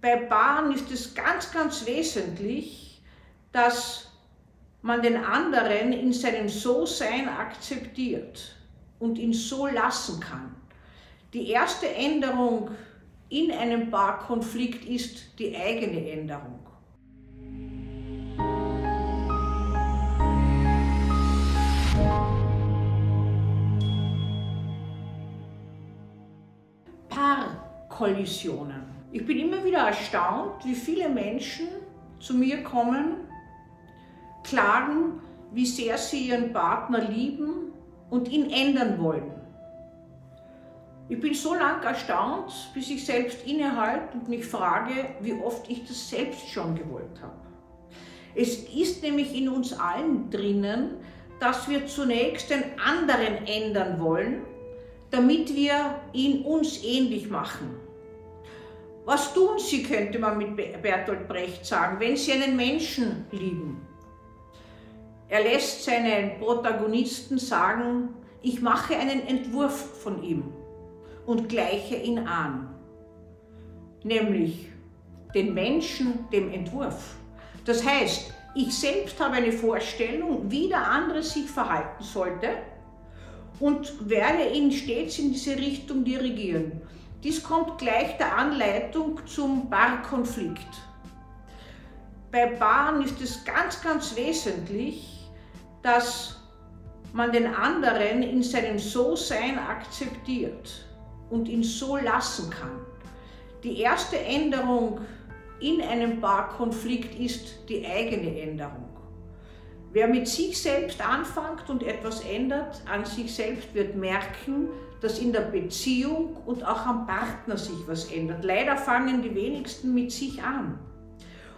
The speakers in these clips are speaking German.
Bei Paaren ist es ganz, ganz wesentlich, dass man den anderen in seinem So-Sein akzeptiert und ihn so lassen kann. Die erste Änderung in einem Paarkonflikt ist die eigene Änderung. Paarkollisionen. Ich bin immer wieder erstaunt, wie viele Menschen zu mir kommen, klagen, wie sehr sie ihren Partner lieben und ihn ändern wollen. Ich bin so lange erstaunt, bis ich selbst innehalte und mich frage, wie oft ich das selbst schon gewollt habe. Es ist nämlich in uns allen drinnen, dass wir zunächst den anderen ändern wollen, damit wir ihn uns ähnlich machen. Was tun Sie, könnte man mit Bertolt Brecht sagen, wenn Sie einen Menschen lieben? Er lässt seinen Protagonisten sagen, ich mache einen Entwurf von ihm und gleiche ihn an, nämlich den Menschen dem Entwurf. Das heißt, ich selbst habe eine Vorstellung, wie der andere sich verhalten sollte und werde ihn stets in diese Richtung dirigieren. Dies kommt gleich der Anleitung zum Paarkonflikt. Bei Paaren ist es ganz, ganz wesentlich, dass man den anderen in seinem So-Sein akzeptiert und ihn so lassen kann. Die erste Änderung in einem Paarkonflikt ist die eigene Änderung. Wer mit sich selbst anfängt und etwas ändert an sich selbst, wird merken, dass in der Beziehung und auch am Partner sich was ändert. Leider fangen die wenigsten mit sich an.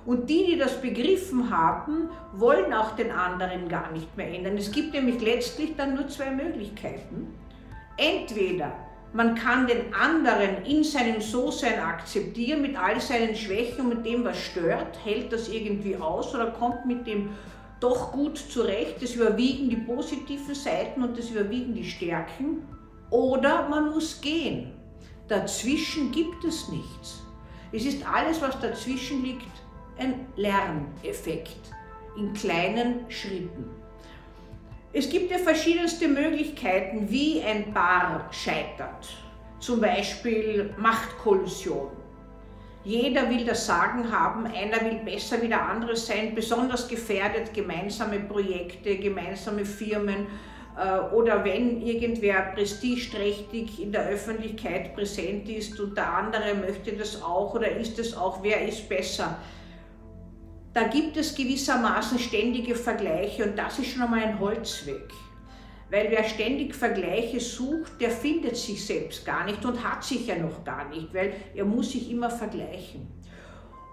Und die, die das begriffen haben, wollen auch den anderen gar nicht mehr ändern. Es gibt nämlich letztlich dann nur zwei Möglichkeiten. Entweder man kann den anderen in seinem So-Sein akzeptieren, mit all seinen Schwächen und mit dem, was stört, hält das irgendwie aus oder kommt mit dem doch gut zurecht. Das überwiegen die positiven Seiten und das überwiegen die Stärken. Oder man muss gehen. Dazwischen gibt es nichts. Es ist alles, was dazwischen liegt, ein Lerneffekt in kleinen Schritten. Es gibt ja verschiedenste Möglichkeiten, wie ein Paar scheitert. Zum Beispiel Machtkollusion. Jeder will das Sagen haben, einer will besser wie der andere sein, besonders gefährdet gemeinsame Projekte, gemeinsame Firmen äh, oder wenn irgendwer prestigeträchtig in der Öffentlichkeit präsent ist und der andere möchte das auch oder ist es auch, wer ist besser da gibt es gewissermaßen ständige Vergleiche und das ist schon einmal ein Holzweg. Weil wer ständig Vergleiche sucht, der findet sich selbst gar nicht und hat sich ja noch gar nicht, weil er muss sich immer vergleichen.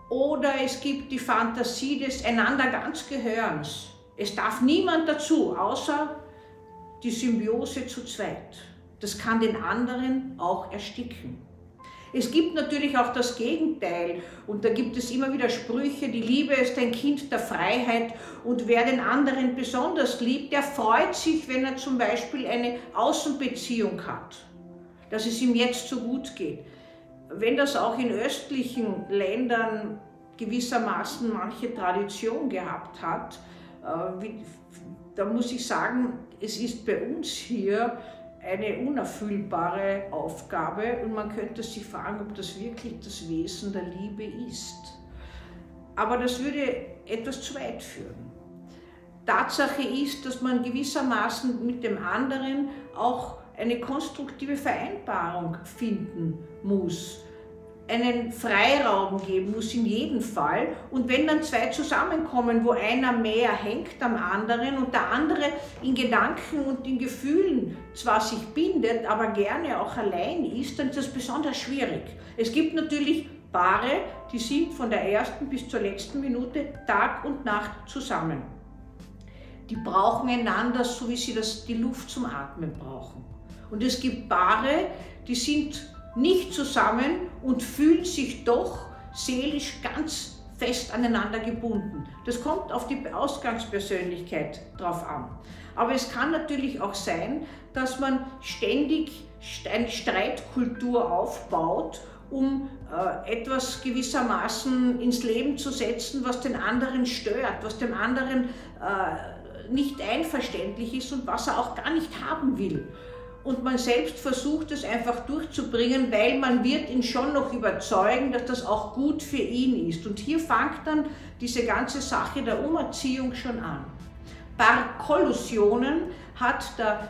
Oder es gibt die Fantasie des einander ganz Gehörens. Es darf niemand dazu, außer die Symbiose zu zweit. Das kann den anderen auch ersticken. Es gibt natürlich auch das Gegenteil und da gibt es immer wieder Sprüche, die Liebe ist ein Kind der Freiheit und wer den anderen besonders liebt, der freut sich, wenn er zum Beispiel eine Außenbeziehung hat, dass es ihm jetzt so gut geht. Wenn das auch in östlichen Ländern gewissermaßen manche Tradition gehabt hat, äh, da muss ich sagen, es ist bei uns hier eine unerfüllbare Aufgabe und man könnte sich fragen, ob das wirklich das Wesen der Liebe ist. Aber das würde etwas zu weit führen. Tatsache ist, dass man gewissermaßen mit dem anderen auch eine konstruktive Vereinbarung finden muss einen Freiraum geben muss in jedem Fall. Und wenn dann zwei zusammenkommen, wo einer mehr hängt am anderen und der andere in Gedanken und in Gefühlen zwar sich bindet, aber gerne auch allein ist, dann ist das besonders schwierig. Es gibt natürlich Paare, die sind von der ersten bis zur letzten Minute Tag und Nacht zusammen. Die brauchen einander, so wie sie das, die Luft zum Atmen brauchen. Und es gibt Paare, die sind nicht zusammen und fühlen sich doch seelisch ganz fest aneinander gebunden. Das kommt auf die Ausgangspersönlichkeit drauf an. Aber es kann natürlich auch sein, dass man ständig eine Streitkultur aufbaut, um äh, etwas gewissermaßen ins Leben zu setzen, was den anderen stört, was dem anderen äh, nicht einverständlich ist und was er auch gar nicht haben will. Und man selbst versucht es einfach durchzubringen, weil man wird ihn schon noch überzeugen, dass das auch gut für ihn ist. Und hier fängt dann diese ganze Sache der Umerziehung schon an. Barkollusionen hat der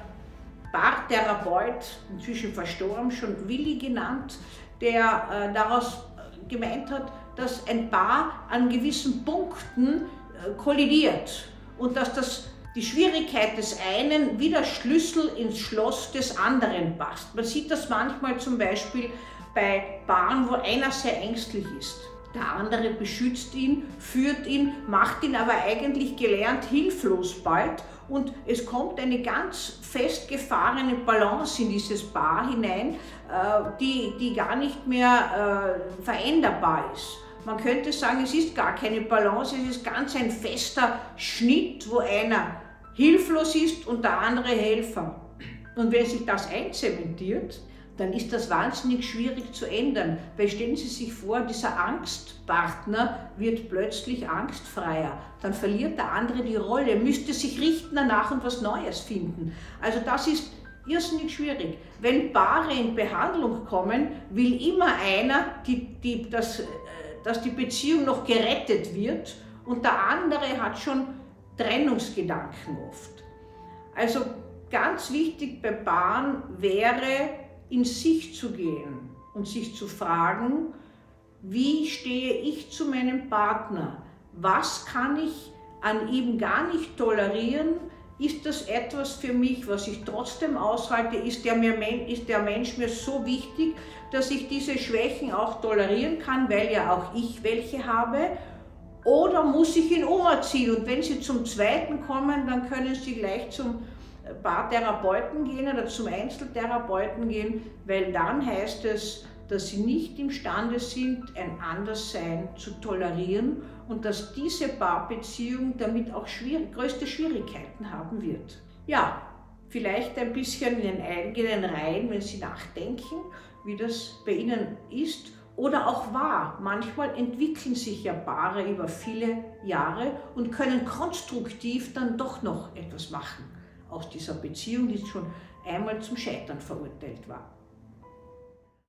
Bartherapeut, inzwischen verstorben, schon Willi genannt, der äh, daraus gemeint hat, dass ein Paar an gewissen Punkten äh, kollidiert und dass das die Schwierigkeit des einen wie der Schlüssel ins Schloss des anderen passt. Man sieht das manchmal zum Beispiel bei Paaren, wo einer sehr ängstlich ist. Der andere beschützt ihn, führt ihn, macht ihn aber eigentlich gelernt hilflos bald und es kommt eine ganz festgefahrene Balance in dieses Paar hinein, äh, die, die gar nicht mehr äh, veränderbar ist. Man könnte sagen, es ist gar keine Balance, es ist ganz ein fester Schnitt, wo einer hilflos ist und der andere Helfer. Und wenn sich das einzementiert, dann ist das wahnsinnig schwierig zu ändern. Weil stellen Sie sich vor, dieser Angstpartner wird plötzlich angstfreier. Dann verliert der andere die Rolle, müsste sich richten danach und was Neues finden. Also das ist irrsinnig schwierig. Wenn Paare in Behandlung kommen, will immer einer, die, die, dass, äh, dass die Beziehung noch gerettet wird und der andere hat schon Trennungsgedanken oft. Also ganz wichtig bei Paaren wäre, in sich zu gehen und sich zu fragen, wie stehe ich zu meinem Partner? Was kann ich an ihm gar nicht tolerieren? Ist das etwas für mich, was ich trotzdem aushalte? Ist der, mir, ist der Mensch mir so wichtig, dass ich diese Schwächen auch tolerieren kann, weil ja auch ich welche habe? Oder muss ich ihn umerziehen? Und wenn Sie zum zweiten kommen, dann können Sie gleich zum Paartherapeuten gehen oder zum Einzeltherapeuten gehen, weil dann heißt es, dass sie nicht imstande sind, ein Anderssein zu tolerieren und dass diese Paarbeziehung damit auch schwierig, größte Schwierigkeiten haben wird. Ja, vielleicht ein bisschen in den eigenen Reihen, wenn Sie nachdenken, wie das bei Ihnen ist oder auch war. Manchmal entwickeln sich ja Paare über viele Jahre und können konstruktiv dann doch noch etwas machen aus dieser Beziehung, die schon einmal zum Scheitern verurteilt war.